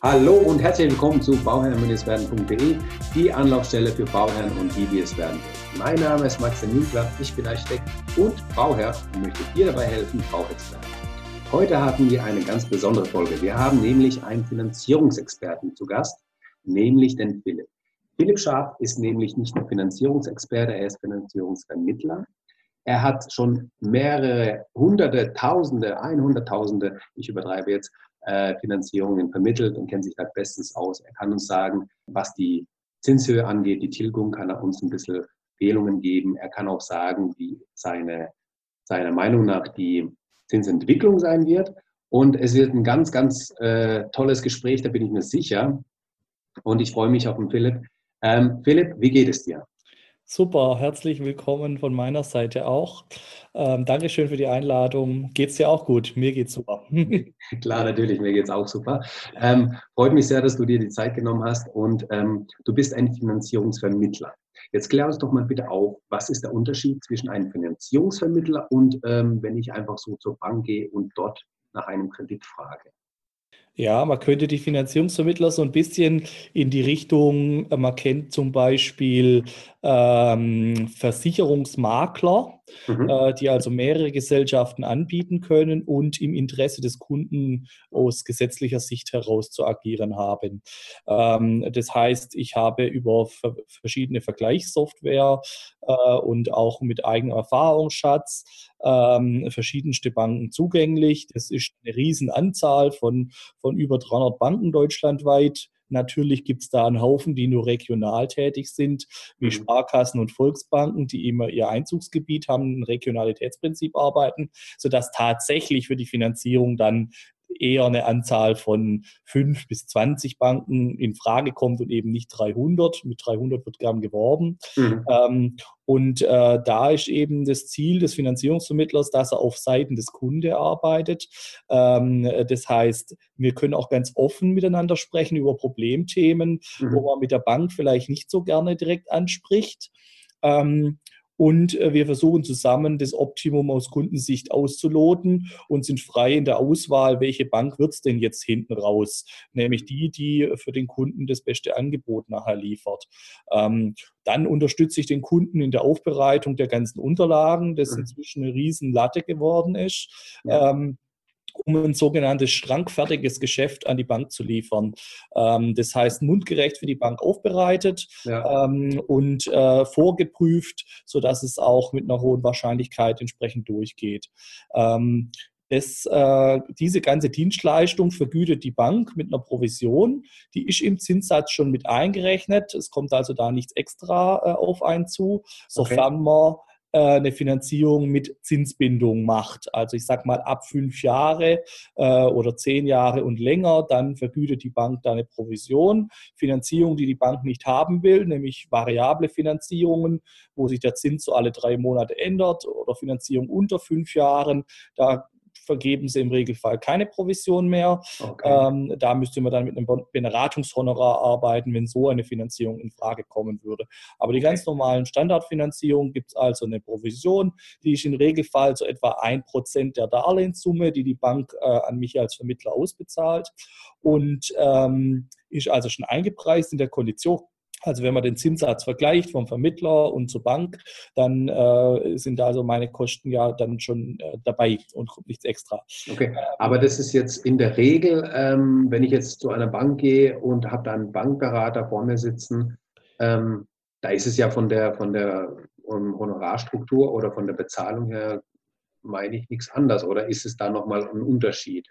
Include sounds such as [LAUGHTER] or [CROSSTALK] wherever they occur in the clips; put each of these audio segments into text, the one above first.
Hallo und herzlich willkommen zu bauherren-werden.de, die Anlaufstelle für Bauherren und die, die es werden. Mein Name ist Max Ninkler, ich bin Architekt und Bauherr und möchte dir dabei helfen, Bauherr zu werden. Heute hatten wir eine ganz besondere Folge. Wir haben nämlich einen Finanzierungsexperten zu Gast, nämlich den Philipp. Philipp Scharf ist nämlich nicht nur Finanzierungsexperte, er ist Finanzierungsvermittler. Er hat schon mehrere hunderte, tausende, einhunderttausende, ich übertreibe jetzt, Finanzierungen vermittelt und kennt sich da bestens aus. Er kann uns sagen, was die Zinshöhe angeht, die Tilgung, kann er uns ein bisschen Empfehlungen geben. Er kann auch sagen, wie seine, seiner Meinung nach die Zinsentwicklung sein wird. Und es wird ein ganz, ganz äh, tolles Gespräch, da bin ich mir sicher. Und ich freue mich auf den Philipp. Ähm, Philipp, wie geht es dir? Super, herzlich willkommen von meiner Seite auch. Ähm, Dankeschön für die Einladung. Geht es dir auch gut? Mir geht's super. [LAUGHS] Klar, natürlich, mir geht es auch super. Ähm, freut mich sehr, dass du dir die Zeit genommen hast und ähm, du bist ein Finanzierungsvermittler. Jetzt klär uns doch mal bitte auf, was ist der Unterschied zwischen einem Finanzierungsvermittler und ähm, wenn ich einfach so zur Bank gehe und dort nach einem Kredit frage? Ja, man könnte die Finanzierungsvermittler so ein bisschen in die Richtung, äh, man kennt zum Beispiel ähm, Versicherungsmakler, mhm. äh, die also mehrere Gesellschaften anbieten können und im Interesse des Kunden aus gesetzlicher Sicht heraus zu agieren haben. Ähm, das heißt, ich habe über verschiedene Vergleichssoftware äh, und auch mit eigenem Erfahrungsschatz ähm, verschiedenste Banken zugänglich. Das ist eine Riesenanzahl von, von über 300 Banken deutschlandweit. Natürlich gibt es da einen Haufen, die nur regional tätig sind, wie mhm. Sparkassen und Volksbanken, die immer ihr Einzugsgebiet haben, ein Regionalitätsprinzip arbeiten, sodass tatsächlich für die Finanzierung dann eher eine Anzahl von fünf bis zwanzig Banken in Frage kommt und eben nicht 300. Mit 300 wird gern geworben. Mhm. Ähm, und äh, da ist eben das Ziel des Finanzierungsvermittlers, dass er auf Seiten des Kunde arbeitet. Ähm, das heißt, wir können auch ganz offen miteinander sprechen über Problemthemen, mhm. wo man mit der Bank vielleicht nicht so gerne direkt anspricht. Ähm, und äh, wir versuchen zusammen das Optimum aus Kundensicht auszuloten und sind frei in der Auswahl, welche Bank wird es denn jetzt hinten raus, nämlich die, die für den Kunden das beste Angebot nachher liefert. Ähm, dann unterstütze ich den Kunden in der Aufbereitung der ganzen Unterlagen, das mhm. inzwischen eine riesen Latte geworden ist. Ja. Ähm, um ein sogenanntes schrankfertiges Geschäft an die Bank zu liefern. Ähm, das heißt, mundgerecht für die Bank aufbereitet ja. ähm, und äh, vorgeprüft, sodass es auch mit einer hohen Wahrscheinlichkeit entsprechend durchgeht. Ähm, das, äh, diese ganze Dienstleistung vergütet die Bank mit einer Provision. Die ist im Zinssatz schon mit eingerechnet. Es kommt also da nichts extra äh, auf einen zu, sofern okay. man eine Finanzierung mit Zinsbindung macht. Also ich sage mal ab fünf Jahre äh, oder zehn Jahre und länger, dann vergütet die Bank da eine Provision. Finanzierung, die die Bank nicht haben will, nämlich variable Finanzierungen, wo sich der Zins so alle drei Monate ändert oder Finanzierung unter fünf Jahren, da vergeben sie im Regelfall keine Provision mehr. Okay. Ähm, da müsste man dann mit einem Beratungshonorar arbeiten, wenn so eine Finanzierung in Frage kommen würde. Aber die ganz normalen Standardfinanzierungen gibt es also eine Provision, die ist im Regelfall so etwa ein Prozent der Darlehenssumme, die die Bank äh, an mich als Vermittler ausbezahlt und ähm, ist also schon eingepreist in der Kondition also wenn man den Zinssatz vergleicht vom Vermittler und zur Bank, dann äh, sind also meine Kosten ja dann schon äh, dabei und kommt nichts extra. Okay, aber das ist jetzt in der Regel, ähm, wenn ich jetzt zu einer Bank gehe und habe da einen Bankberater vor mir sitzen, ähm, da ist es ja von der, von der um, Honorarstruktur oder von der Bezahlung her, meine ich, nichts anders. Oder ist es da nochmal ein Unterschied?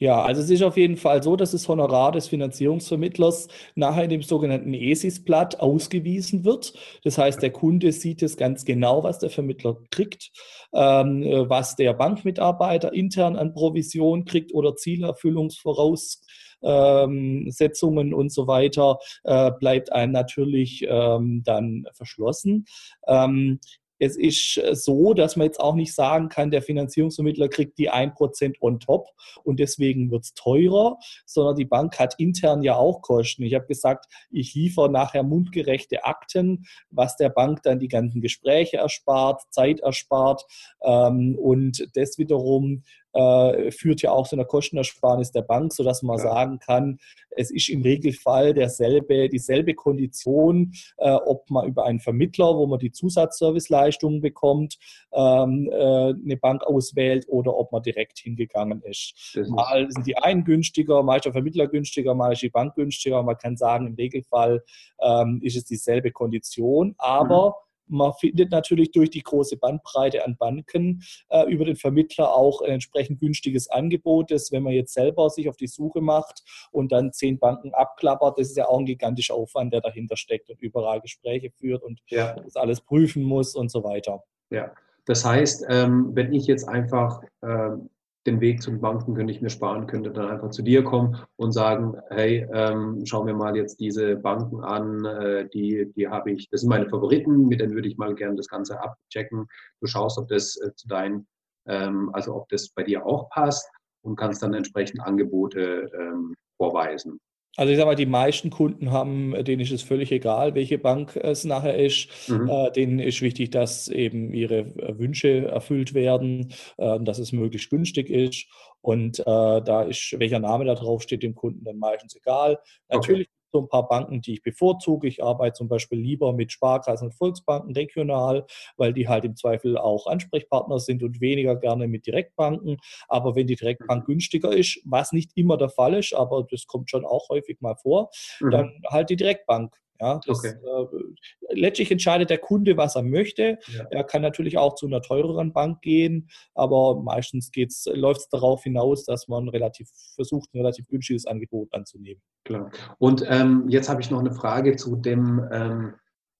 Ja, also es ist auf jeden Fall so, dass das Honorar des Finanzierungsvermittlers nachher in dem sogenannten ESIS-Blatt ausgewiesen wird. Das heißt, der Kunde sieht es ganz genau, was der Vermittler kriegt, ähm, was der Bankmitarbeiter intern an Provision kriegt oder Zielerfüllungsvoraussetzungen und so weiter, äh, bleibt einem natürlich ähm, dann verschlossen. Ähm, es ist äh, so, dass man jetzt auch nicht sagen kann, der Finanzierungsvermittler kriegt die 1% on top und deswegen wird es teurer, sondern die Bank hat intern ja auch Kosten. Ich habe gesagt, ich liefere nachher mundgerechte Akten, was der Bank dann die ganzen Gespräche erspart, Zeit erspart ähm, und das wiederum äh, führt ja auch zu einer Kostenersparnis der Bank, sodass man ja. sagen kann, es ist im Regelfall derselbe, dieselbe Kondition, äh, ob man über einen Vermittler, wo man die Zusatzserviceleistungen bekommt, ähm, äh, eine Bank auswählt oder ob man direkt hingegangen ist. ist mal sind die einen günstiger, mal ist der Vermittler günstiger, mal ist die Bank günstiger. Man kann sagen, im Regelfall ähm, ist es dieselbe Kondition, aber mhm man findet natürlich durch die große Bandbreite an Banken äh, über den Vermittler auch ein entsprechend günstiges Angebot. Das, wenn man jetzt selber sich auf die Suche macht und dann zehn Banken abklappert, das ist ja auch ein gigantischer Aufwand, der dahinter steckt und überall Gespräche führt und ja. das alles prüfen muss und so weiter. Ja, das heißt, ähm, wenn ich jetzt einfach ähm, den Weg zu den Banken könnte ich mir sparen, könnte dann einfach zu dir kommen und sagen, hey, ähm, schau mir mal jetzt diese Banken an, äh, die, die habe ich, das sind meine Favoriten, mit denen würde ich mal gerne das Ganze abchecken. Du schaust, ob das äh, zu deinen, ähm, also ob das bei dir auch passt und kannst dann entsprechend Angebote ähm, vorweisen. Also ich sage mal, die meisten Kunden haben, denen ist es völlig egal, welche Bank es nachher ist. Mhm. Äh, denen ist wichtig, dass eben ihre äh, Wünsche erfüllt werden, äh, dass es möglichst günstig ist. Und äh, da ist, welcher Name da drauf steht, dem Kunden dann meistens egal. Natürlich so ein paar Banken, die ich bevorzuge. Ich arbeite zum Beispiel lieber mit Sparkassen und Volksbanken regional, weil die halt im Zweifel auch Ansprechpartner sind und weniger gerne mit Direktbanken. Aber wenn die Direktbank mhm. günstiger ist, was nicht immer der Fall ist, aber das kommt schon auch häufig mal vor, mhm. dann halt die Direktbank. Ja, das, okay. äh, letztlich entscheidet der Kunde, was er möchte. Ja. Er kann natürlich auch zu einer teureren Bank gehen, aber meistens läuft es darauf hinaus, dass man relativ versucht, ein relativ günstiges Angebot anzunehmen. Klar. Und ähm, jetzt habe ich noch eine Frage zu dem ähm,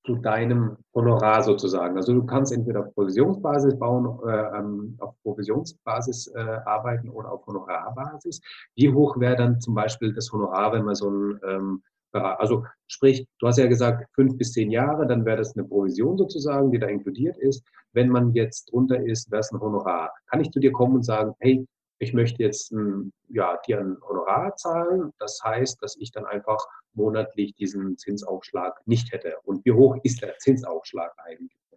zu deinem Honorar sozusagen. Also du kannst entweder auf Provisionsbasis bauen, äh, ähm, auf Provisionsbasis äh, arbeiten oder auf Honorarbasis. Wie hoch wäre dann zum Beispiel das Honorar, wenn man so ein ähm, also sprich, du hast ja gesagt, fünf bis zehn Jahre, dann wäre das eine Provision sozusagen, die da inkludiert ist. Wenn man jetzt drunter ist, wäre es ein Honorar. Kann ich zu dir kommen und sagen, hey, ich möchte jetzt ein, ja, dir ein Honorar zahlen. Das heißt, dass ich dann einfach monatlich diesen Zinsaufschlag nicht hätte. Und wie hoch ist der Zinsaufschlag eigentlich?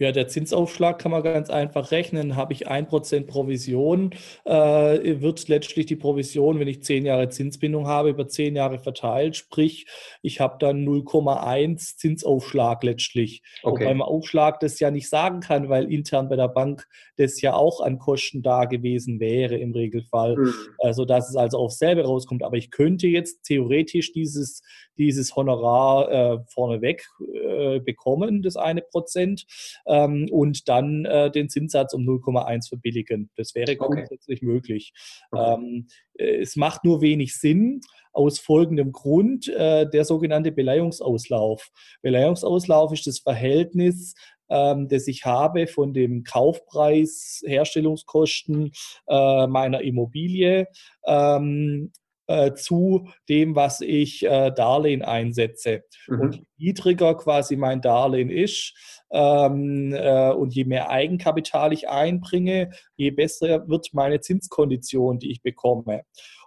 Ja, der Zinsaufschlag kann man ganz einfach rechnen. Habe ich 1% Provision, äh, wird letztlich die Provision, wenn ich 10 Jahre Zinsbindung habe, über 10 Jahre verteilt. Sprich, ich habe dann 0,1 Zinsaufschlag letztlich. Okay. Wobei man Aufschlag das ja nicht sagen kann, weil intern bei der Bank das ja auch an Kosten da gewesen wäre im Regelfall, mhm. äh, sodass es also auf selber rauskommt. Aber ich könnte jetzt theoretisch dieses, dieses Honorar äh, vorneweg äh, bekommen, das eine Prozent ähm, und dann äh, den Zinssatz um 0,1 verbilligen. Das wäre grundsätzlich okay. möglich. Okay. Ähm, äh, es macht nur wenig Sinn aus folgendem Grund, äh, der sogenannte Beleihungsauslauf. Beleihungsauslauf ist das Verhältnis ähm, das ich habe von dem Kaufpreis, Herstellungskosten äh, meiner Immobilie ähm, äh, zu dem, was ich äh, Darlehen einsetze. Mhm. Und je niedriger quasi mein Darlehen ist ähm, äh, und je mehr Eigenkapital ich einbringe, je besser wird meine Zinskondition, die ich bekomme.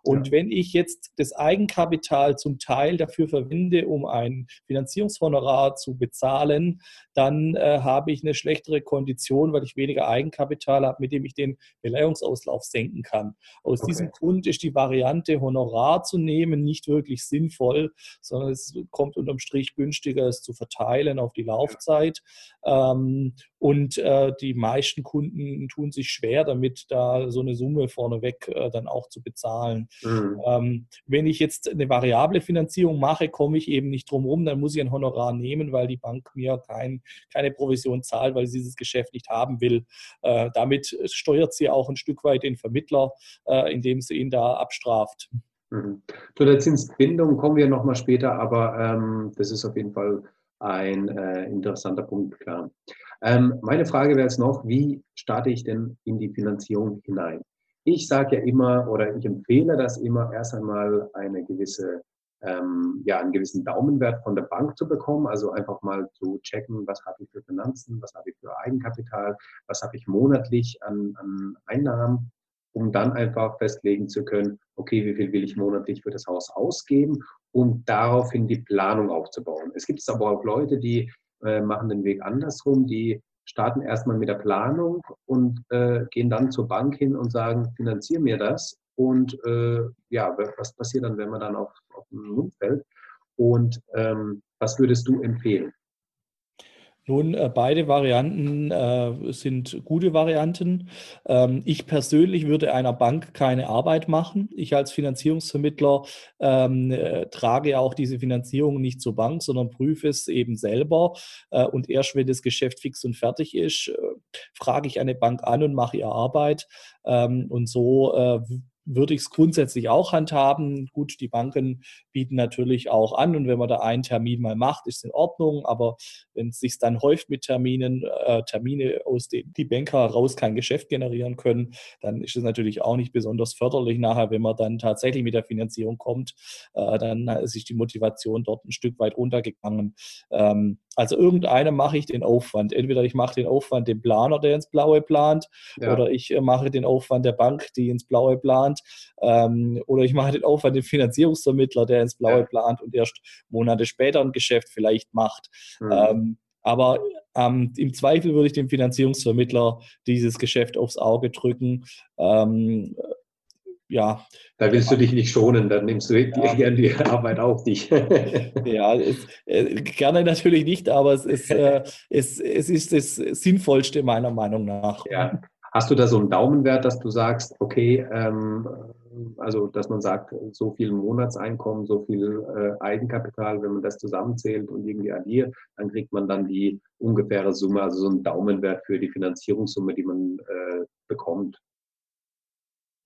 Und ja. wenn ich jetzt das Eigenkapital zum Teil dafür verwende, um ein Finanzierungshonorar zu bezahlen, dann äh, habe ich eine schlechtere Kondition, weil ich weniger Eigenkapital habe, mit dem ich den Beleihungsauslauf senken kann. Aus okay. diesem Grund ist die Variante, Honorar zu nehmen, nicht wirklich sinnvoll, sondern es kommt unterm Strich günstiger, es zu verteilen auf die Laufzeit. Ähm, und äh, die meisten Kunden tun sich schwer damit, da so eine Summe vorneweg äh, dann auch zu bezahlen. Mhm. Ähm, wenn ich jetzt eine variable Finanzierung mache, komme ich eben nicht drum rum, dann muss ich ein Honorar nehmen, weil die Bank mir kein, keine Provision zahlt, weil sie dieses Geschäft nicht haben will. Äh, damit steuert sie auch ein Stück weit den Vermittler, indem sie ihn da abstraft. Mhm. Zu der Zinsbindung kommen wir nochmal später, aber ähm, das ist auf jeden Fall ein äh, interessanter Punkt, klar. Ähm, meine Frage wäre jetzt noch, wie starte ich denn in die Finanzierung hinein? Ich sage ja immer oder ich empfehle das immer, erst einmal eine gewisse, ähm, ja, einen gewissen Daumenwert von der Bank zu bekommen. Also einfach mal zu checken, was habe ich für Finanzen, was habe ich für Eigenkapital, was habe ich monatlich an, an Einnahmen, um dann einfach festlegen zu können, okay, wie viel will ich monatlich für das Haus ausgeben und daraufhin die Planung aufzubauen. Es gibt aber auch Leute, die äh, machen den Weg andersrum, die starten erstmal mit der Planung und äh, gehen dann zur Bank hin und sagen, finanzier mir das. Und äh, ja, was passiert dann, wenn man dann auf, auf den Mund fällt? Und ähm, was würdest du empfehlen? Nun, äh, beide Varianten äh, sind gute Varianten. Ähm, ich persönlich würde einer Bank keine Arbeit machen. Ich als Finanzierungsvermittler ähm, äh, trage auch diese Finanzierung nicht zur Bank, sondern prüfe es eben selber. Äh, und erst wenn das Geschäft fix und fertig ist, äh, frage ich eine Bank an und mache ihre Arbeit. Ähm, und so äh, würde ich es grundsätzlich auch handhaben. Gut, die Banken bieten natürlich auch an und wenn man da einen Termin mal macht, ist in Ordnung. Aber wenn es sich dann häuft mit Terminen, äh, Termine, aus denen die Banker raus kein Geschäft generieren können, dann ist es natürlich auch nicht besonders förderlich nachher, wenn man dann tatsächlich mit der Finanzierung kommt. Äh, dann ist die Motivation dort ein Stück weit runtergegangen. Ähm, also irgendeiner mache ich den Aufwand. Entweder ich mache den Aufwand dem Planer, der ins Blaue plant, ja. oder ich äh, mache den Aufwand der Bank, die ins Blaue plant, ähm, oder ich mache den Aufwand dem Finanzierungsvermittler, der ins Blaue ja. plant und erst Monate später ein Geschäft vielleicht macht. Mhm. Ähm, aber ähm, im Zweifel würde ich dem Finanzierungsvermittler dieses Geschäft aufs Auge drücken. Ähm, ja. Da willst du dich nicht schonen, dann nimmst du ja. [LAUGHS] gerne die Arbeit auf dich. [LAUGHS] ja, es, äh, gerne natürlich nicht, aber es ist, äh, [LAUGHS] es, es ist das Sinnvollste meiner Meinung nach. Ja. Hast du da so einen Daumenwert, dass du sagst, okay, ähm, also dass man sagt, so viel Monatseinkommen, so viel äh, Eigenkapital, wenn man das zusammenzählt und irgendwie addiert, dann kriegt man dann die ungefähre Summe, also so einen Daumenwert für die Finanzierungssumme, die man äh, bekommt.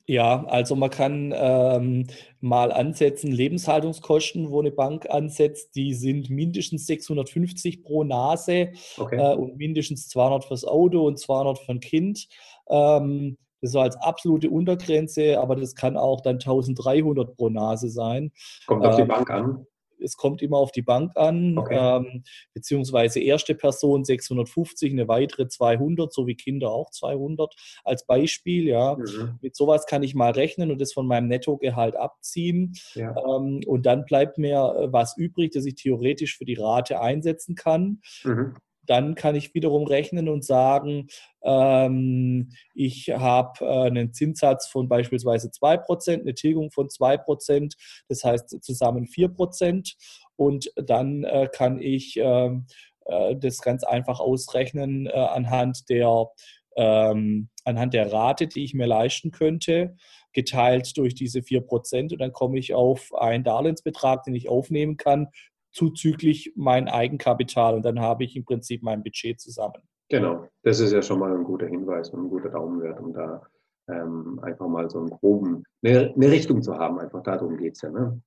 Ja, also man kann ähm, mal ansetzen, Lebenshaltungskosten, wo eine Bank ansetzt, die sind mindestens 650 pro Nase okay. äh, und mindestens 200 fürs Auto und 200 für ein Kind. Ähm, das war als absolute Untergrenze, aber das kann auch dann 1300 pro Nase sein. Kommt auf die ähm, Bank an es kommt immer auf die Bank an, okay. ähm, beziehungsweise erste Person 650, eine weitere 200, so wie Kinder auch 200 als Beispiel. Ja, mhm. mit sowas kann ich mal rechnen und das von meinem Nettogehalt abziehen. Ja. Ähm, und dann bleibt mir äh, was übrig, das ich theoretisch für die Rate einsetzen kann. Mhm dann kann ich wiederum rechnen und sagen, ähm, ich habe äh, einen Zinssatz von beispielsweise 2%, eine Tilgung von 2%, das heißt zusammen 4%. Und dann äh, kann ich ähm, äh, das ganz einfach ausrechnen äh, anhand der ähm, anhand der Rate, die ich mir leisten könnte, geteilt durch diese 4%. Und dann komme ich auf einen Darlehensbetrag, den ich aufnehmen kann zuzüglich mein Eigenkapital und dann habe ich im Prinzip mein Budget zusammen. Genau, das ist ja schon mal ein guter Hinweis und ein guter Daumenwert, um da ähm, einfach mal so einen groben, eine, eine, Richtung zu haben. Einfach darum geht es ja. Ne?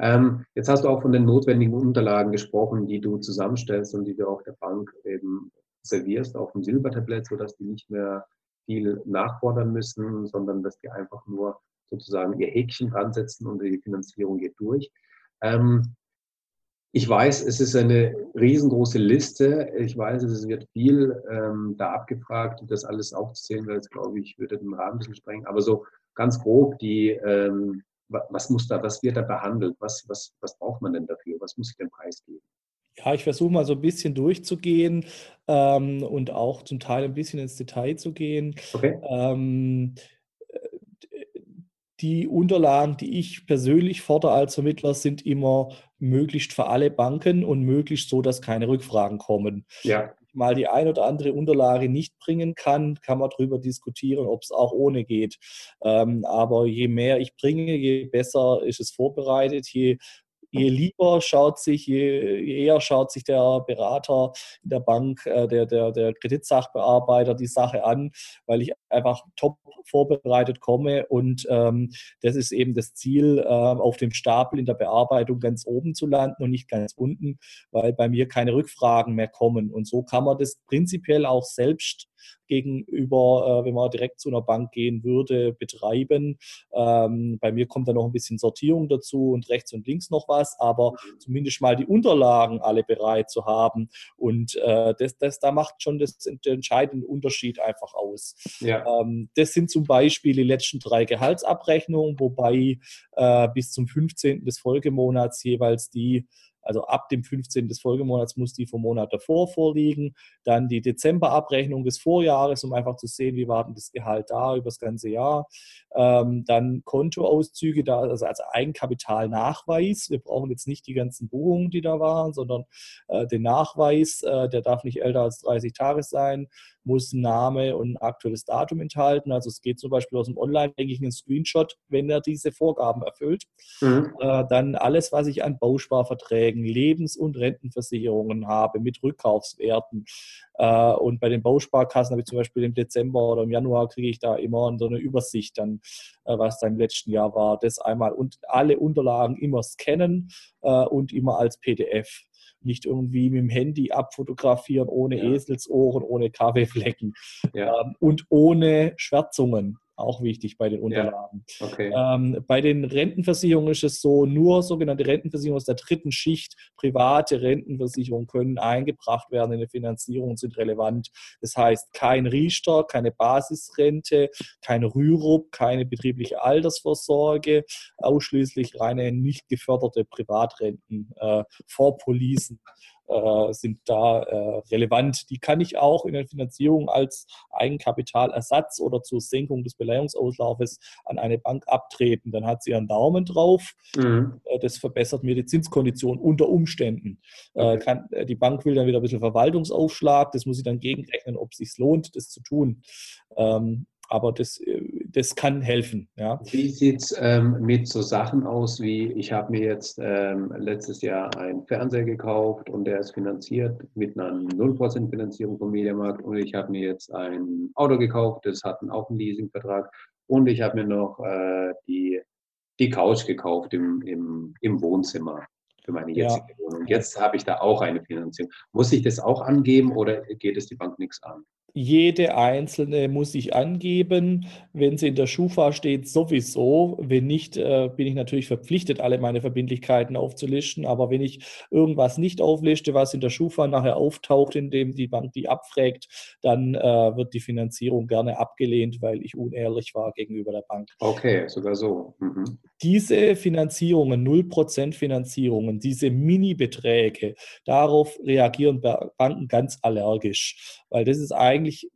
Ähm, jetzt hast du auch von den notwendigen Unterlagen gesprochen, die du zusammenstellst und die du auch der Bank eben servierst auf dem Silbertablett, sodass die nicht mehr viel nachfordern müssen, sondern dass die einfach nur sozusagen ihr Häkchen dran setzen und die Finanzierung geht durch. Ähm, ich weiß, es ist eine riesengroße Liste. Ich weiß, es wird viel ähm, da abgefragt. Das alles aufzuzählen, weil jetzt glaube ich, würde den Rahmen ein bisschen sprengen. Aber so ganz grob, die, ähm, was muss da, was wird da behandelt? Was, was, was braucht man denn dafür? Was muss ich denn preisgeben? Ja, ich versuche mal so ein bisschen durchzugehen ähm, und auch zum Teil ein bisschen ins Detail zu gehen. Okay. Die Unterlagen, die ich persönlich fordere als Vermittler, sind immer möglichst für alle Banken und möglichst so, dass keine Rückfragen kommen. Ja. Mal die ein oder andere Unterlage nicht bringen kann, kann man darüber diskutieren, ob es auch ohne geht. Ähm, aber je mehr ich bringe, je besser ist es vorbereitet, je je lieber schaut sich, je, je, eher schaut sich der Berater in der Bank, äh, der, der, der Kreditsachbearbeiter die Sache an, weil ich einfach top vorbereitet komme und ähm, das ist eben das Ziel, äh, auf dem Stapel in der Bearbeitung ganz oben zu landen und nicht ganz unten, weil bei mir keine Rückfragen mehr kommen. Und so kann man das prinzipiell auch selbst gegenüber, äh, wenn man direkt zu einer Bank gehen würde, betreiben. Ähm, bei mir kommt da noch ein bisschen Sortierung dazu und rechts und links noch was, aber zumindest mal die Unterlagen alle bereit zu haben. Und äh, das, das, da macht schon das, den entscheidende Unterschied einfach aus. Ja. Ähm, das sind zum Beispiel die letzten drei Gehaltsabrechnungen, wobei äh, bis zum 15. des Folgemonats jeweils die Also ab dem 15. des Folgemonats muss die vom Monat davor vorliegen. Dann die Dezemberabrechnung des Vorjahres, um einfach zu sehen, wie war denn das Gehalt da über das ganze Jahr. Ähm, dann Kontoauszüge, da, also als Eigenkapitalnachweis. Wir brauchen jetzt nicht die ganzen Buchungen, die da waren, sondern äh, den Nachweis, äh, der darf nicht älter als 30 Tage sein muss Name und ein aktuelles Datum enthalten. Also es geht zum Beispiel aus dem Online-Banking ein Screenshot, wenn er diese Vorgaben erfüllt. Mhm. Äh, dann alles, was ich an Bausparverträgen, Lebens- und Rentenversicherungen habe mit Rückkaufswerten. Äh, und bei den Bausparkassen habe ich zum Beispiel im Dezember oder im Januar kriege ich da immer so eine Übersicht dann, äh, was da im letzten Jahr war. Das einmal und alle Unterlagen immer scannen äh, und immer als PDF nicht irgendwie mit dem Handy abfotografieren, ohne ja. Eselsohren, ohne Kaffeeflecken ja. ähm, und ohne Schwärzungen auch wichtig bei den Unterlagen. Ja, okay. ähm, bei den Rentenversicherungen ist es so, nur sogenannte Rentenversicherungen aus der dritten Schicht, private Rentenversicherungen können eingebracht werden in die Finanzierung und sind relevant. Das heißt, kein Riester, keine Basisrente, kein Rürup, keine betriebliche Altersvorsorge, ausschließlich reine nicht geförderte Privatrenten, äh, Vorpolisen äh, sind da äh, relevant. Die kann ich auch in der Finanzierung als Eigenkapitalersatz oder zur Senkung des Beleihungsauslaufes an eine Bank abtreten. Dann hat sie einen Daumen drauf. Mhm. Äh, das verbessert mir die Zinskondition unter Umständen. Äh, okay. Kann, die Bank will dann wieder ein bisschen Verwaltungsaufschlag. Das muss ich dann gegenrechnen, ob es sich lohnt, das zu tun. Ähm, aber das, äh, das kann helfen. Ja. Wie sieht es ähm, mit so Sachen aus wie, ich habe mir jetzt ähm, letztes Jahr einen Fernseher gekauft und der ist finanziert mit einer 0% Finanzierung vom Mediamarkt und ich habe mir jetzt ein Auto gekauft, das hat auch einen Leasingvertrag und ich habe mir noch äh, die, die Couch gekauft im, im, im Wohnzimmer für meine jetzige ja. Wohnung. Jetzt habe ich da auch eine Finanzierung. Muss ich das auch angeben oder geht es die Bank nichts an? Jede einzelne muss ich angeben. Wenn sie in der Schufa steht, sowieso. Wenn nicht, äh, bin ich natürlich verpflichtet, alle meine Verbindlichkeiten aufzulisten. Aber wenn ich irgendwas nicht aufliste, was in der Schufa nachher auftaucht, indem die Bank die abfragt, dann äh, wird die Finanzierung gerne abgelehnt, weil ich unehrlich war gegenüber der Bank. Okay, sogar so. Mhm. Diese Finanzierungen, 0% Finanzierungen, diese Mini-Beträge, darauf reagieren Banken ganz allergisch, weil das ist eigentlich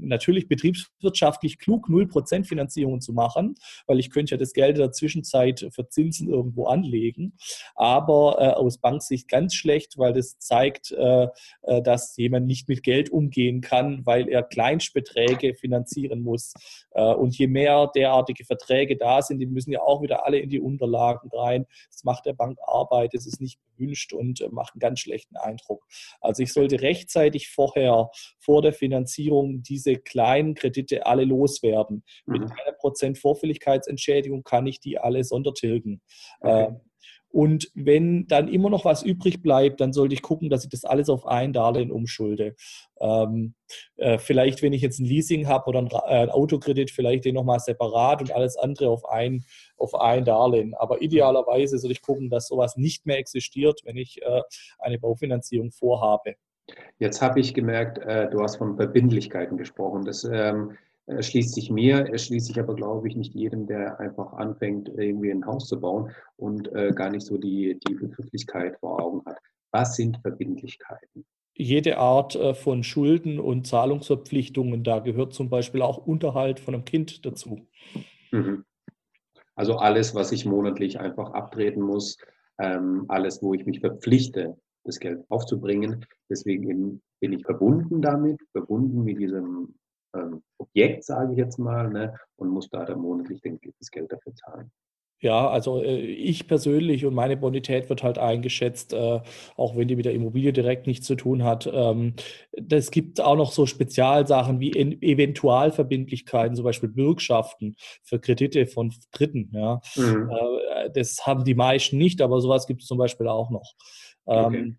natürlich betriebswirtschaftlich klug, 0% Finanzierung zu machen, weil ich könnte ja das Geld in der Zwischenzeit für Zinsen irgendwo anlegen, aber äh, aus Banksicht ganz schlecht, weil das zeigt, äh, äh, dass jemand nicht mit Geld umgehen kann, weil er Kleinstbeträge finanzieren muss. Äh, und je mehr derartige Verträge da sind, die müssen ja auch wieder alle in die Unterlagen rein. Das macht der Bank Arbeit, das ist nicht gewünscht und äh, macht einen ganz schlechten Eindruck. Also ich sollte rechtzeitig vorher, vor der Finanzierung, diese kleinen Kredite alle loswerden. Mhm. Mit einer Prozent Vorfälligkeitsentschädigung kann ich die alle sondertilgen. Okay. Ähm, und wenn dann immer noch was übrig bleibt, dann sollte ich gucken, dass ich das alles auf ein Darlehen umschulde. Ähm, äh, vielleicht, wenn ich jetzt ein Leasing habe oder ein, äh, Autokredit, vielleicht den nochmal separat und alles andere auf ein, auf ein Darlehen. Aber idealerweise sollte ich gucken, dass sowas nicht mehr existiert, wenn ich äh, eine Baufinanzierung vorhabe. Jetzt habe ich gemerkt, äh, du hast von Verbindlichkeiten gesprochen. Das ähm, erschließt sich mir, erschließt sich aber, glaube ich, nicht jedem, der einfach anfängt, irgendwie ein Haus zu bauen und äh, gar nicht so die, die Begrifflichkeit vor Augen hat. Was sind Verbindlichkeiten? Jede Art äh, von Schulden und Zahlungsverpflichtungen, da gehört zum Beispiel auch Unterhalt von einem Kind dazu. Mhm. Also alles, was ich monatlich einfach abtreten muss, ähm, alles, wo ich mich verpflichte, das Geld aufzubringen. Deswegen bin ich verbunden damit, verbunden mit diesem ähm, Objekt, sage ich jetzt mal, ne, und muss da dann monatlich das Geld dafür zahlen. Ja, also äh, ich persönlich und meine Bonität wird halt eingeschätzt, äh, auch wenn die mit der Immobilie direkt nichts zu tun hat. Ähm, das gibt auch noch so Spezialsachen wie Eventualverbindlichkeiten, zum Beispiel Bürgschaften für Kredite von Dritten. Ja. Mhm. Äh, das haben die meisten nicht, aber sowas gibt es zum Beispiel auch noch. Okay. Ähm,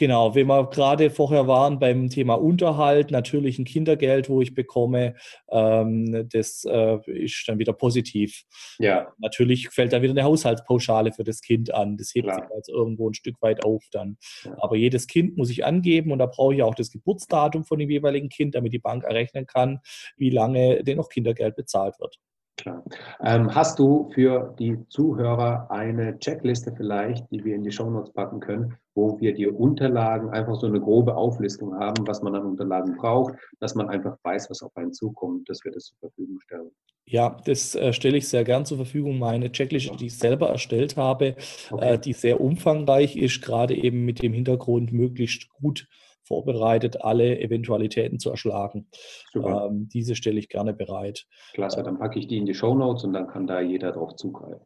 Genau, wenn wir gerade vorher waren beim Thema Unterhalt, natürlich ein Kindergeld, wo ich bekomme, ähm, das äh, ist dann wieder positiv. Ja. Natürlich fällt da wieder eine Haushaltspauschale für das Kind an. Das hebt Klar. sich also irgendwo ein Stück weit auf dann. Ja. Aber jedes Kind muss ich angeben und da brauche ich auch das Geburtsdatum von dem jeweiligen Kind, damit die Bank errechnen kann, wie lange denn noch Kindergeld bezahlt wird. Klar. Ähm, hast du für die Zuhörer eine Checkliste vielleicht, die wir in die Shownotes packen können, wo wir die Unterlagen einfach so eine grobe Auflistung haben, was man an Unterlagen braucht, dass man einfach weiß, was auf einen zukommt, dass wir das zur Verfügung stellen? Ja, das äh, stelle ich sehr gern zur Verfügung. Meine Checkliste, die ich selber erstellt habe, okay. äh, die sehr umfangreich ist, gerade eben mit dem Hintergrund möglichst gut vorbereitet, alle Eventualitäten zu erschlagen. Ähm, diese stelle ich gerne bereit. Klasse, dann packe ich die in die Show Notes und dann kann da jeder drauf zugreifen.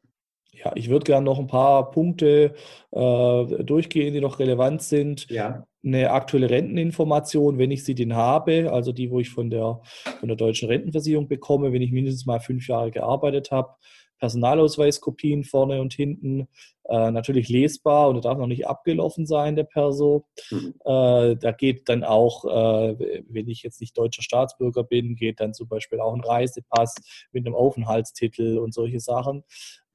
Ja, ich würde gerne noch ein paar Punkte äh, durchgehen, die noch relevant sind. Ja. Eine aktuelle Renteninformation, wenn ich sie denn habe, also die, wo ich von der, von der deutschen Rentenversicherung bekomme, wenn ich mindestens mal fünf Jahre gearbeitet habe. Personalausweiskopien vorne und hinten, äh, natürlich lesbar und darf noch nicht abgelaufen sein, der Perso. Mhm. Äh, da geht dann auch, äh, wenn ich jetzt nicht deutscher Staatsbürger bin, geht dann zum Beispiel auch ein Reisepass mit einem Aufenthaltstitel und solche Sachen.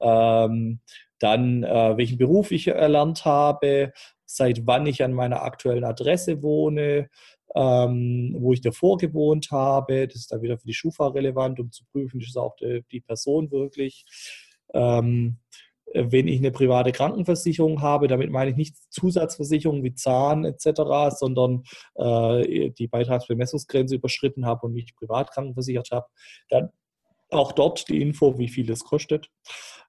Ähm, dann, äh, welchen Beruf ich erlernt habe, seit wann ich an meiner aktuellen Adresse wohne, ähm, wo ich davor gewohnt habe. Das ist dann wieder für die Schufa relevant, um zu prüfen, ist auch die, die Person wirklich. Ähm, wenn ich eine private Krankenversicherung habe, damit meine ich nicht Zusatzversicherungen wie Zahn etc., sondern äh, die Beitragsbemessungsgrenze überschritten habe und mich privat krankenversichert habe, dann auch dort die Info, wie viel es kostet.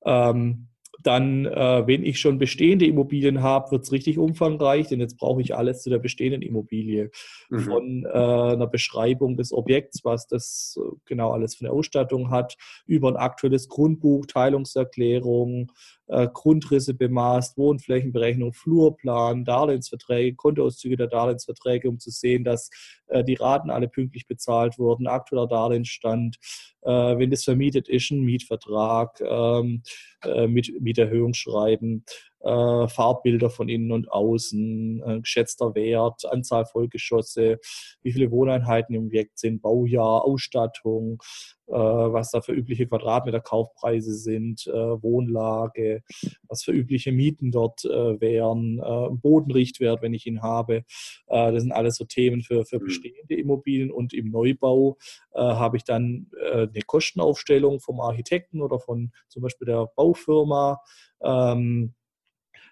Ähm, dann, äh, wenn ich schon bestehende Immobilien habe, wird es richtig umfangreich, denn jetzt brauche ich alles zu der bestehenden Immobilie. Mhm. Von äh, einer Beschreibung des Objekts, was das äh, genau alles für eine Ausstattung hat, über ein aktuelles Grundbuch, Teilungserklärung, äh, Grundrisse bemaßt, Wohnflächenberechnung, Flurplan, Darlehensverträge, Kontoauszüge der Darlehensverträge, um zu sehen, dass äh, die Raten alle pünktlich bezahlt wurden, aktueller Darlehensstand, äh, wenn das vermietet ist, ein Mietvertrag ähm, äh, mit Mieterhöhungsschreiben, äh, Farbbilder von innen und außen, äh, geschätzter Wert, Anzahl Vollgeschosse, wie viele Wohneinheiten im Objekt sind, Baujahr, Ausstattung, äh, was da für übliche Quadratmeter Kaufpreise sind, äh, Wohnlage, was für übliche Mieten dort äh, wären, äh, Bodenrichtwert, wenn ich ihn habe. das sind alles so Themen für, für mhm. bestehende Immobilien und im Neubau habe ich dann eine Kostenaufstellung vom Architekten oder von zum Beispiel der Baufirma. Ähm,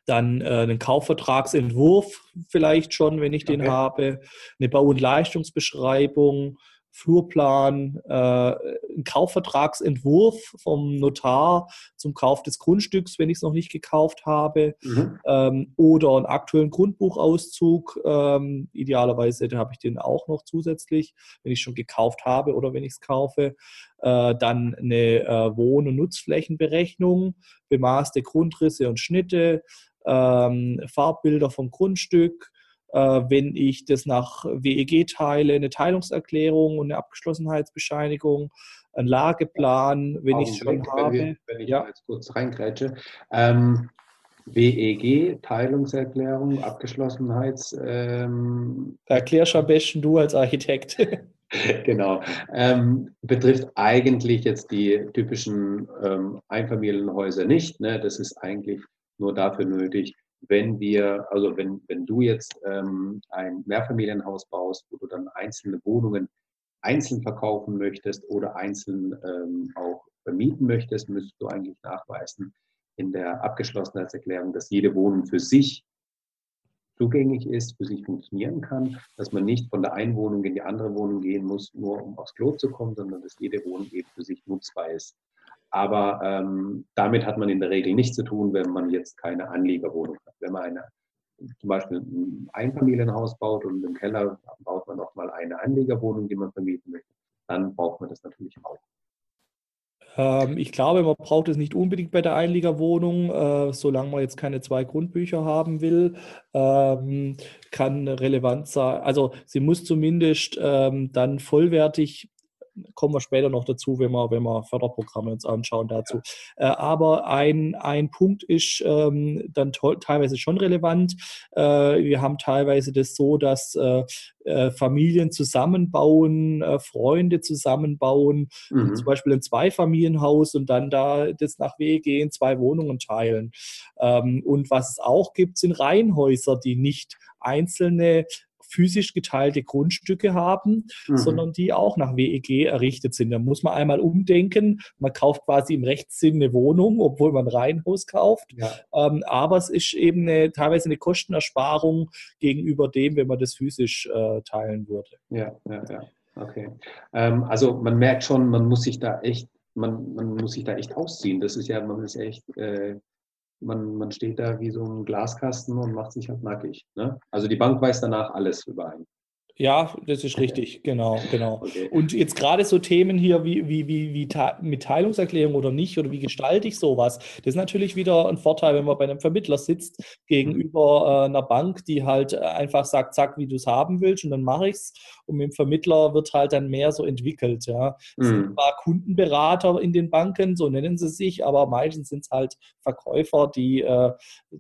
dann äh, einen Kaufvertragsentwurf vielleicht schon, wenn ich okay. den habe, eine Bau- und Leistungsbeschreibung, Flurplan, äh, ein Kaufvertragsentwurf vom Notar zum Kauf des Grundstücks, wenn ich es noch nicht gekauft habe, mhm. ähm, oder einen aktuellen Grundbuchauszug. Ähm, idealerweise habe ich den auch noch zusätzlich, wenn ich schon gekauft habe oder wenn ich es kaufe. Äh, dann eine äh, Wohn- und Nutzflächenberechnung, bemaßte Grundrisse und Schnitte, ähm, Farbbilder vom Grundstück, äh, wenn ich das nach WEG teile, eine Teilungserklärung und eine Abgeschlossenheitsbescheinigung, ein Lageplan, wenn ich es schon wenn habe. Wir, wenn ich ja. jetzt kurz reingrätsche. Ähm, WEG, Teilungserklärung, Abgeschlossenheits. Ähm, Erklärst am besten du als Architekt. [LAUGHS] genau. Ähm, betrifft eigentlich jetzt die typischen ähm, Einfamilienhäuser nicht. Ne? Das ist eigentlich nur dafür nötig, wenn wir, also wenn, wenn du jetzt ähm, ein Mehrfamilienhaus baust, wo du dann einzelne Wohnungen einzeln verkaufen möchtest oder einzeln ähm, auch vermieten möchtest, müsstest du eigentlich nachweisen in der Abgeschlossenheitserklärung, dass jede Wohnung für sich zugänglich ist, für sich funktionieren kann, dass man nicht von der einen Wohnung in die andere Wohnung gehen muss, nur um aufs Klo zu kommen, sondern dass jede Wohnung eben für sich nutzbar ist. Aber ähm, damit hat man in der Regel nichts zu tun, wenn man jetzt keine Anliegerwohnung hat. Wenn man eine, zum Beispiel ein Einfamilienhaus baut und im Keller baut man nochmal eine Anliegerwohnung, die man vermieten möchte, dann braucht man das natürlich auch. Ähm, ich glaube, man braucht es nicht unbedingt bei der Einliegerwohnung, äh, solange man jetzt keine zwei Grundbücher haben will. Ähm, kann relevant sein. Also sie muss zumindest ähm, dann vollwertig kommen wir später noch dazu, wenn wir, wenn wir Förderprogramme uns anschauen dazu. Äh, aber ein, ein Punkt ist ähm, dann teilweise schon relevant. Äh, wir haben teilweise das so, dass äh, äh Familien zusammenbauen, äh, Freunde zusammenbauen, mhm. zum Beispiel ein Zweifamilienhaus und dann da das nach WEG in zwei Wohnungen teilen. Ähm, und was es auch gibt, sind Reihenhäuser, die nicht einzelne physisch geteilte Grundstücke haben, mhm. sondern die auch nach WEG errichtet sind. Da muss man einmal umdenken. Man kauft quasi im Rechtssinn eine Wohnung, obwohl man Reihenhaus kauft. Ja. Ähm, aber es ist eben eine, teilweise eine Kostenersparung gegenüber dem, wenn man das physisch äh, teilen würde. Ja, ja, ja. Okay. Ähm, also man merkt schon, man muss sich da echt, man, man muss sich da echt ausziehen. Das ist ja, man ist echt, äh, man, man steht da wie so ein Glaskasten und macht sich halt nackig. Ne? Also die Bank weiß danach alles über einen. Ja, das ist richtig, genau, genau. Okay. Und jetzt gerade so Themen hier wie, wie, wie, wie Mitteilungserklärung oder nicht oder wie gestalte ich sowas, das ist natürlich wieder ein Vorteil, wenn man bei einem Vermittler sitzt gegenüber äh, einer Bank, die halt einfach sagt, zack, wie du es haben willst und dann mache ich es. Und mit dem Vermittler wird halt dann mehr so entwickelt. Ja. Es mhm. sind zwar Kundenberater in den Banken, so nennen sie sich, aber meistens sind es halt Verkäufer, die, äh,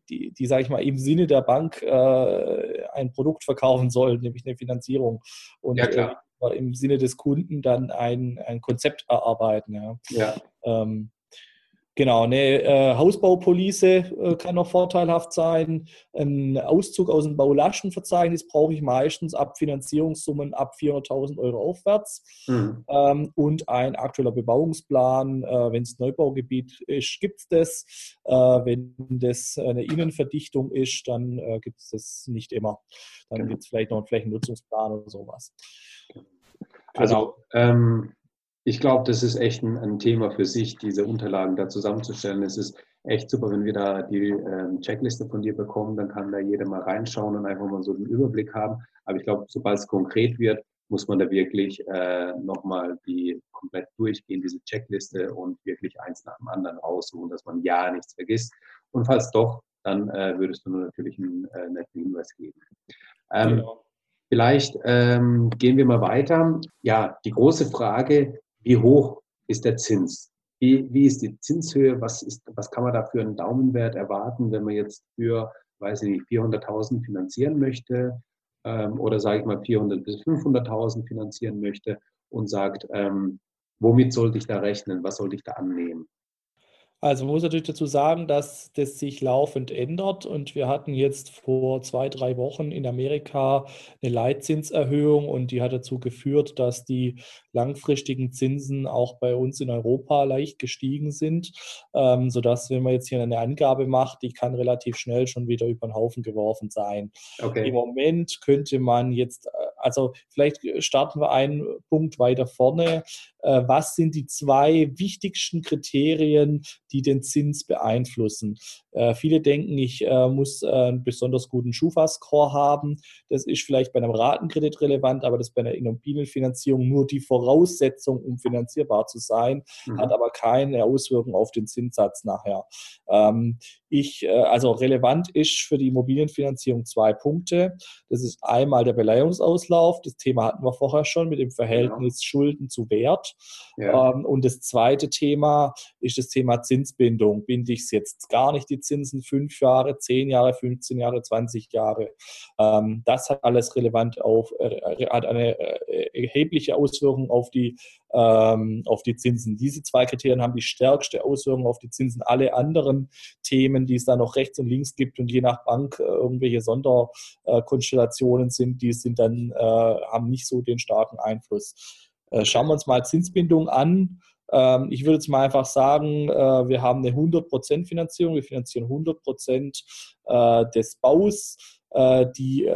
die, die sage ich mal, im Sinne der Bank äh, ein Produkt verkaufen sollen, nämlich eine Finanzierung Finanzierung und ja, äh, im Sinne des Kunden dann ein, ein Konzept erarbeiten. Ja. ja. Ähm, Genau, eine äh, Hausbaupolice äh, kann noch vorteilhaft sein. Ein Auszug aus dem Baulastenverzeichnis brauche ich meistens ab Finanzierungssummen ab 400.000 Euro aufwärts. Mhm. Ähm, und ein aktueller Bebauungsplan, äh, wenn es Neubaugebiet ist, gibt es das. Äh, wenn das eine Innenverdichtung ist, dann äh, gibt es das nicht immer. Dann genau. gibt es vielleicht noch einen Flächennutzungsplan oder sowas. Also, genau. ähm ich glaube, das ist echt ein, ein, Thema für sich, diese Unterlagen da zusammenzustellen. Es ist echt super, wenn wir da die ähm, Checkliste von dir bekommen, dann kann da jeder mal reinschauen und einfach mal so einen Überblick haben. Aber ich glaube, sobald es konkret wird, muss man da wirklich äh, nochmal die komplett durchgehen, diese Checkliste und wirklich eins nach dem anderen raussuchen, dass man ja nichts vergisst. Und falls doch, dann äh, würdest du nur natürlich einen äh, netten Hinweis geben. Ähm, genau. Vielleicht ähm, gehen wir mal weiter. Ja, die große Frage, wie hoch ist der Zins? Wie, wie ist die Zinshöhe? Was, ist, was kann man da für einen Daumenwert erwarten, wenn man jetzt für, weiß ich nicht, 400.000 finanzieren möchte ähm, oder sage ich mal 400.000 bis 500.000 finanzieren möchte und sagt, ähm, womit sollte ich da rechnen? Was sollte ich da annehmen? Also man muss natürlich dazu sagen, dass das sich laufend ändert und wir hatten jetzt vor zwei, drei Wochen in Amerika eine Leitzinserhöhung und die hat dazu geführt, dass die langfristigen Zinsen auch bei uns in Europa leicht gestiegen sind, ähm, sodass, wenn man jetzt hier eine Angabe macht, die kann relativ schnell schon wieder über den Haufen geworfen sein. Okay. Im Moment könnte man jetzt, äh, also vielleicht starten wir einen Punkt weiter vorne. Äh, was sind die zwei wichtigsten Kriterien, die den Zins beeinflussen? Äh, viele denken, ich äh, muss einen besonders guten Schufa-Score haben. Das ist vielleicht bei einem Ratenkredit relevant, aber das ist bei einer Immobilienfinanzierung nur die Voraussetzung, um finanzierbar zu sein, mhm. hat aber keine Auswirkung auf den Zinssatz nachher. Ähm, ich, also relevant ist für die Immobilienfinanzierung zwei Punkte. Das ist einmal der Beleihungsauslauf. Das Thema hatten wir vorher schon mit dem Verhältnis ja. Schulden zu Wert. Ja. Ähm, und das zweite Thema ist das Thema Zinsbindung. Binde ich es jetzt gar nicht die Zinsen fünf Jahre, zehn Jahre, 15 Jahre, 20 Jahre? Ähm, das hat alles relevant auf, äh, hat eine äh, erhebliche Auswirkung auf die, ähm, auf die Zinsen. Diese zwei Kriterien haben die stärkste Auswirkung auf die Zinsen. Alle anderen Themen, die es da noch rechts und links gibt und je nach Bank äh, irgendwelche Sonderkonstellationen sind, die sind dann, äh, haben nicht so den starken Einfluss. Äh, schauen wir uns mal Zinsbindung an. Ähm, ich würde jetzt mal einfach sagen, äh, wir haben eine 100% Finanzierung. Wir finanzieren 100% äh, des Baus. Die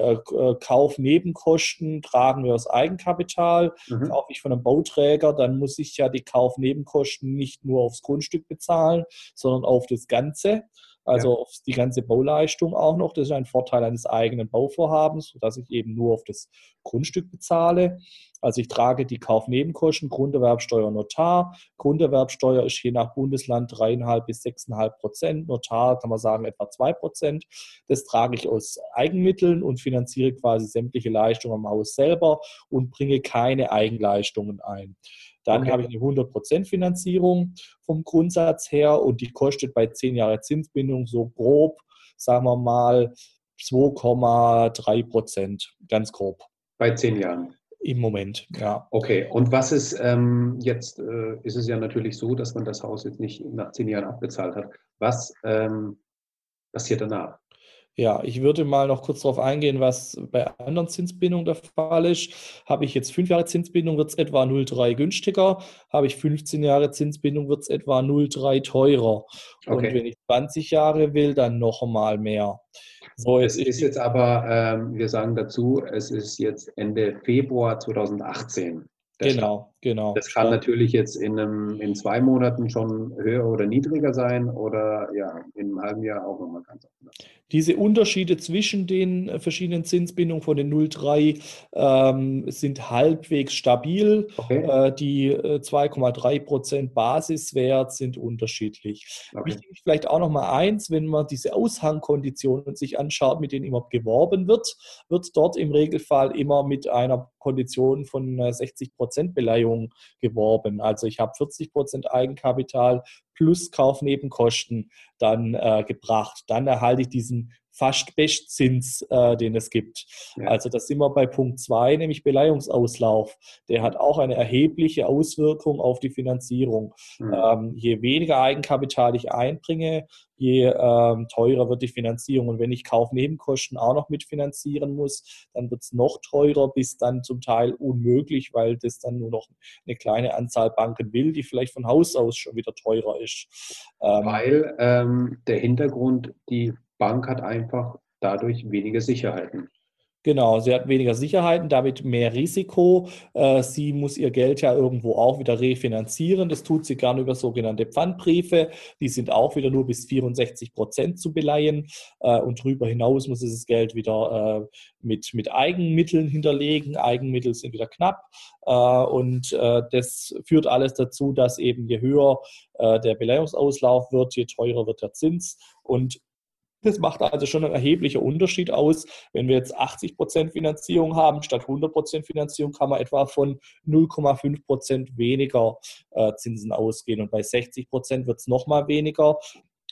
Kaufnebenkosten tragen wir aus Eigenkapital. Mhm. Kaufe ich von einem Bauträger, dann muss ich ja die Kaufnebenkosten nicht nur aufs Grundstück bezahlen, sondern auf das Ganze also ja. auf die ganze Bauleistung auch noch. Das ist ein Vorteil eines eigenen Bauvorhabens, sodass ich eben nur auf das Grundstück bezahle. Also ich trage die Kaufnebenkosten, Grunderwerbsteuer, Notar. Grunderwerbsteuer ist je nach Bundesland dreieinhalb bis sechseinhalb Prozent. Notar kann man sagen etwa zwei Prozent. Das trage ich aus Eigenmitteln und finanziere quasi sämtliche Leistungen am Haus selber und bringe keine Eigenleistungen ein. Dann okay. habe ich eine 100% Finanzierung vom Grundsatz her und die kostet bei 10 Jahre Zinsbindung so grob, sagen wir mal, 2,3 Prozent, ganz grob. Bei 10 Jahren? Im Moment, ja. Okay, und was ist ähm, jetzt, äh, ist es ja natürlich so, dass man das Haus jetzt nicht nach 10 Jahren abbezahlt hat. Was ähm, passiert danach? Ja, ich würde mal noch kurz darauf eingehen, was bei anderen Zinsbindungen der Fall ist. Habe ich jetzt fünf Jahre Zinsbindung, wird es etwa 0,3 günstiger. Habe ich 15 Jahre Zinsbindung, wird es etwa 0,3 teurer. Okay. Und wenn ich 20 Jahre will, dann noch einmal mehr. So, es ist jetzt aber, ähm, wir sagen dazu, es ist jetzt Ende Februar 2018. Genau, genau. Das kann natürlich jetzt in, einem, in zwei Monaten schon höher oder niedriger sein oder ja, in einem halben Jahr auch nochmal ganz anders. Diese Unterschiede zwischen den äh, verschiedenen Zinsbindungen von den 0,3 ähm, sind halbwegs stabil. Okay. Äh, die 2,3 äh, Prozent Basiswert sind unterschiedlich. Okay. Wichtig vielleicht auch noch mal eins, wenn man diese Aushangkonditionen sich anschaut, mit denen immer geworben wird, wird dort im Regelfall immer mit einer Kondition von 60 Prozent Beleihung geworben. Also ich habe 40 Prozent Eigenkapital plus Kaufnebenkosten dann äh, gebracht. Dann erhalte ich diesen fast Bestzins, äh, den es gibt. Ja. Also das sind wir bei Punkt 2, nämlich Beleihungsauslauf. Der hat auch eine erhebliche Auswirkung auf die Finanzierung. Mhm. Ähm, je weniger Eigenkapital ich einbringe, je ähm, teurer wird die Finanzierung. Und wenn ich Kaufnebenkosten auch noch mitfinanzieren muss, dann wird es noch teurer, bis dann zum Teil unmöglich, weil das dann nur noch eine kleine Anzahl Banken will, die vielleicht von Haus aus schon wieder teurer ist. Ähm, weil ähm, der Hintergrund, die Bank hat einfach dadurch weniger Sicherheiten. Genau, sie hat weniger Sicherheiten, damit mehr Risiko. Äh, sie muss ihr Geld ja irgendwo auch wieder refinanzieren. Das tut sie gerne über sogenannte Pfandbriefe. Die sind auch wieder nur bis 64 Prozent zu beleihen. Äh, und darüber hinaus muss sie das Geld wieder äh, mit, mit Eigenmitteln hinterlegen. Eigenmittel sind wieder knapp. Und das führt alles dazu, dass eben je höher der Beleihungsauslauf wird, je teurer wird der Zins. Und das macht also schon einen erheblichen Unterschied aus. Wenn wir jetzt 80 Prozent Finanzierung haben, statt 100 Prozent Finanzierung, kann man etwa von 0,5 Prozent weniger äh, Zinsen ausgehen. Und bei 60 Prozent wird es nochmal weniger.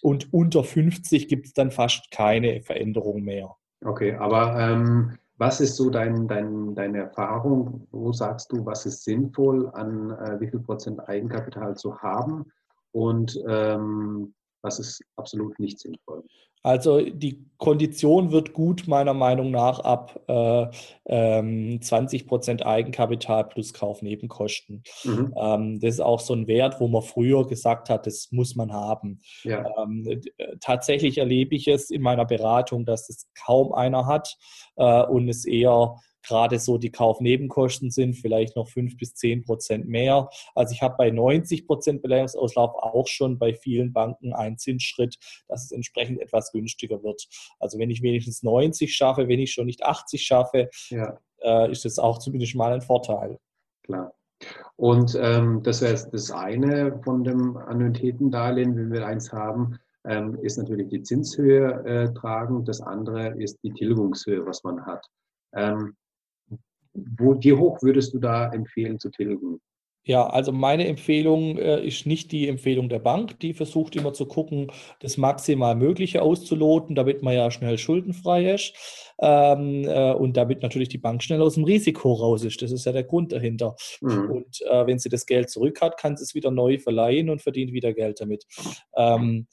Und unter 50 gibt es dann fast keine Veränderung mehr. Okay, aber ähm, was ist so dein, dein, deine Erfahrung? Wo sagst du, was ist sinnvoll, an äh, wie viel Prozent Eigenkapital zu haben? Und ähm, was ist absolut nicht sinnvoll? Also die Kondition wird gut meiner Meinung nach ab äh, ähm, 20 Prozent Eigenkapital plus Kaufnebenkosten. Mhm. Ähm, das ist auch so ein Wert, wo man früher gesagt hat, das muss man haben. Ja. Ähm, äh, tatsächlich erlebe ich es in meiner Beratung, dass es kaum einer hat äh, und es eher gerade so die Kaufnebenkosten sind vielleicht noch fünf bis zehn Prozent mehr. Also ich habe bei 90 Prozent Beleihungsauslauf auch schon bei vielen Banken einen Zinsschritt, dass es entsprechend etwas günstiger wird. Also wenn ich wenigstens 90 schaffe, wenn ich schon nicht 80 schaffe, ja. äh, ist das auch zumindest mal ein Vorteil. Klar. Und ähm, das wäre das eine von dem Annuitätendarlehen, wenn wir eins haben, ähm, ist natürlich die Zinshöhe äh, tragen. Das andere ist die Tilgungshöhe, was man hat. Ähm, wo, wie hoch würdest du da empfehlen zu tilgen? Ja, also meine Empfehlung äh, ist nicht die Empfehlung der Bank. Die versucht immer zu gucken, das maximal Mögliche auszuloten, damit man ja schnell schuldenfrei ist ähm, äh, und damit natürlich die Bank schnell aus dem Risiko raus ist. Das ist ja der Grund dahinter. Mhm. Und äh, wenn sie das Geld zurück hat, kann sie es wieder neu verleihen und verdient wieder Geld damit. Ähm,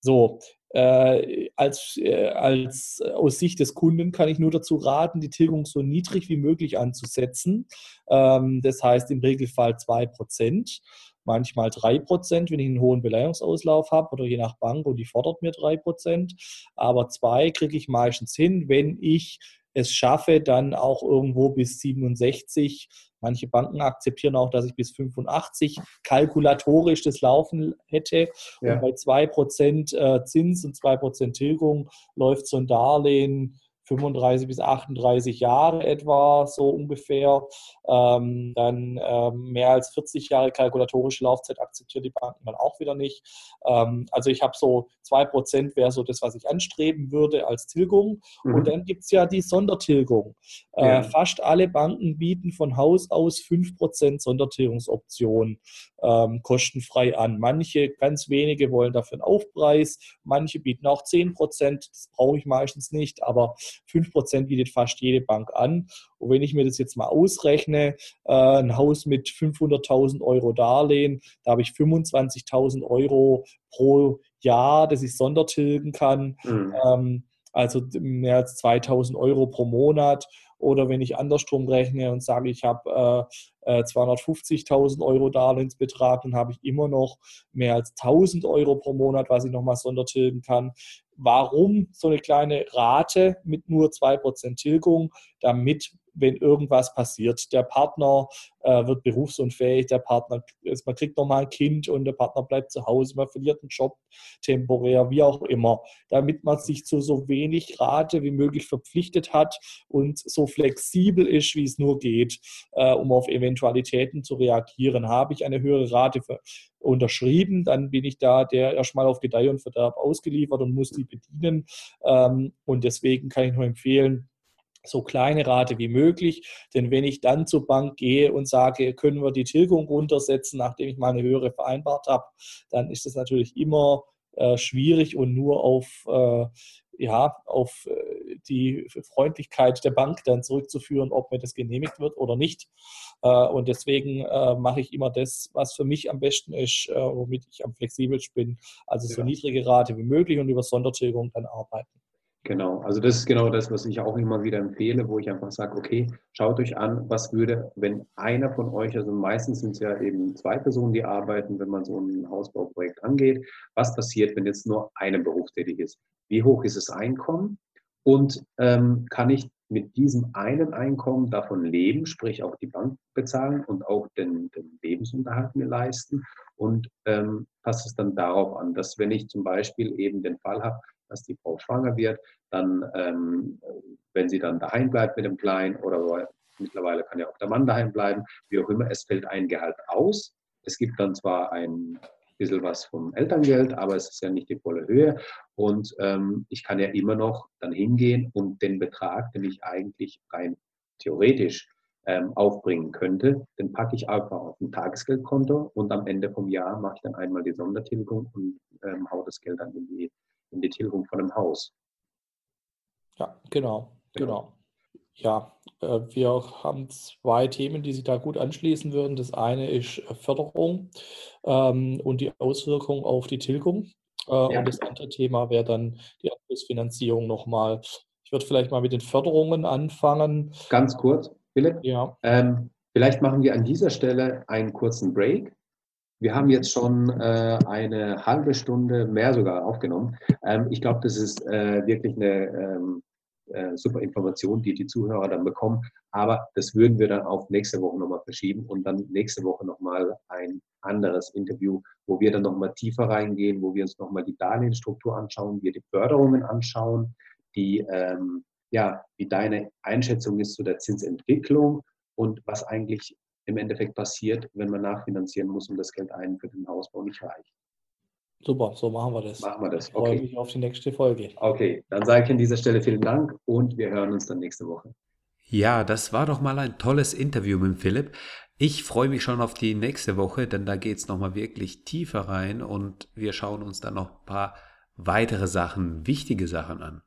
so, äh, als, äh, als äh, aus Sicht des Kunden kann ich nur dazu raten, die Tilgung so niedrig wie möglich anzusetzen. Ähm, das heißt im Regelfall 2%, manchmal 3%, wenn ich einen hohen Beleihungsauslauf habe oder je nach Bank und die fordert mir 3%. Aber 2 kriege ich meistens hin, wenn ich es schaffe, dann auch irgendwo bis 67 Manche Banken akzeptieren auch, dass ich bis 85 kalkulatorisch das Laufen hätte. Ja. Und bei 2% äh, Zins und 2% Tilgung läuft so ein Darlehen 35 bis 38 Jahre etwa, so ungefähr. Ähm, dann ähm, mehr als 40 Jahre kalkulatorische Laufzeit akzeptieren die Banken dann auch wieder nicht. Ähm, also ich habe so 2% wäre so das, was ich anstreben würde als Tilgung. Mhm. Und dann gibt es ja die Sondertilgung. Äh, ja. Fast alle Banken bieten von Haus aus 5% Sondertilgungsoption ähm, kostenfrei an. Manche, ganz wenige, wollen dafür einen Aufpreis. Manche bieten auch 10%. Das brauche ich meistens nicht, aber 5% bietet fast jede Bank an. Und wenn ich mir das jetzt mal ausrechne, äh, ein Haus mit 500.000 Euro Darlehen, da habe ich 25.000 Euro pro Jahr, das ich sondertilgen kann. Mhm. Ähm, also mehr als 2000 Euro pro Monat. Oder wenn ich andersrum rechne und sage, ich habe äh, 250.000 äh, Euro Darlehensbetrag, dann habe ich immer noch mehr als 1000 Euro pro Monat, was ich nochmal sondertilgen kann. Warum so eine kleine Rate mit nur 2% Tilgung? Damit wenn irgendwas passiert. Der Partner äh, wird berufsunfähig, der Partner, man kriegt nochmal ein Kind und der Partner bleibt zu Hause, man verliert einen Job temporär, wie auch immer, damit man sich zu so wenig Rate wie möglich verpflichtet hat und so flexibel ist, wie es nur geht, äh, um auf Eventualitäten zu reagieren. Habe ich eine höhere Rate für, unterschrieben, dann bin ich da der erstmal auf Gedeih und Verderb ausgeliefert und muss die bedienen. Ähm, und deswegen kann ich nur empfehlen, so kleine Rate wie möglich. Denn wenn ich dann zur Bank gehe und sage, können wir die Tilgung runtersetzen, nachdem ich mal eine höhere vereinbart habe, dann ist es natürlich immer äh, schwierig und nur auf, äh, ja, auf äh, die Freundlichkeit der Bank dann zurückzuführen, ob mir das genehmigt wird oder nicht. Äh, und deswegen äh, mache ich immer das, was für mich am besten ist, womit ich am flexibelsten bin. Also so ja. niedrige Rate wie möglich und über Sondertilgung dann arbeiten. Genau, also das ist genau das, was ich auch immer wieder empfehle, wo ich einfach sage, okay, schaut euch an, was würde, wenn einer von euch, also meistens sind es ja eben zwei Personen, die arbeiten, wenn man so ein Hausbauprojekt angeht, was passiert, wenn jetzt nur einer berufstätig ist? Wie hoch ist das Einkommen? Und ähm, kann ich mit diesem einen Einkommen davon leben, sprich auch die Bank bezahlen und auch den, den Lebensunterhalt mir leisten? Und ähm, passt es dann darauf an, dass wenn ich zum Beispiel eben den Fall habe, dass die Frau schwanger wird, dann, ähm, wenn sie dann daheim bleibt mit dem Kleinen oder mittlerweile kann ja auch der Mann daheim bleiben, wie auch immer, es fällt ein Gehalt aus. Es gibt dann zwar ein bisschen was vom Elterngeld, aber es ist ja nicht die volle Höhe. Und ähm, ich kann ja immer noch dann hingehen und den Betrag, den ich eigentlich rein theoretisch ähm, aufbringen könnte, den packe ich einfach auf ein Tagesgeldkonto und am Ende vom Jahr mache ich dann einmal die Sondertilgung und ähm, hau das Geld dann in die in die Tilgung von einem Haus. Ja, genau, genau. Ja, äh, wir haben zwei Themen, die sich da gut anschließen würden. Das eine ist äh, Förderung ähm, und die Auswirkungen auf die Tilgung. Äh, ja. Und das andere Thema wäre dann die Abschlussfinanzierung nochmal. Ich würde vielleicht mal mit den Förderungen anfangen. Ganz kurz, Philipp. Ja. Ähm, vielleicht machen wir an dieser Stelle einen kurzen Break wir haben jetzt schon äh, eine halbe Stunde mehr sogar aufgenommen. Ähm, ich glaube, das ist äh, wirklich eine ähm, äh, super Information, die die Zuhörer dann bekommen. Aber das würden wir dann auf nächste Woche nochmal verschieben und dann nächste Woche nochmal ein anderes Interview, wo wir dann nochmal tiefer reingehen, wo wir uns nochmal die Darlehensstruktur anschauen, wir die Förderungen anschauen, die, ähm, ja, wie deine Einschätzung ist zu der Zinsentwicklung und was eigentlich im Endeffekt passiert, wenn man nachfinanzieren muss und das Geld einen für den Hausbau nicht reicht. Super, so machen wir das. Machen wir das. Ich freue mich auf die nächste Folge. Okay, dann sage ich an dieser Stelle vielen Dank und wir hören uns dann nächste Woche. Ja, das war doch mal ein tolles Interview mit Philipp. Ich freue mich schon auf die nächste Woche, denn da geht es nochmal wirklich tiefer rein und wir schauen uns dann noch ein paar weitere Sachen, wichtige Sachen an.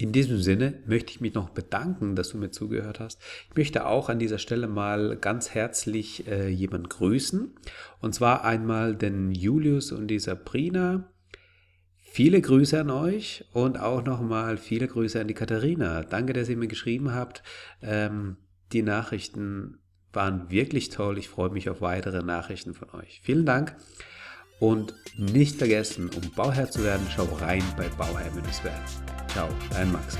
In diesem Sinne möchte ich mich noch bedanken, dass du mir zugehört hast. Ich möchte auch an dieser Stelle mal ganz herzlich äh, jemanden grüßen. Und zwar einmal den Julius und die Sabrina. Viele Grüße an euch und auch nochmal viele Grüße an die Katharina. Danke, dass ihr mir geschrieben habt. Ähm, die Nachrichten waren wirklich toll. Ich freue mich auf weitere Nachrichten von euch. Vielen Dank. Und nicht vergessen, um Bauherr zu werden, schau rein bei Bauherr-werden. Ciao, dein Maxi.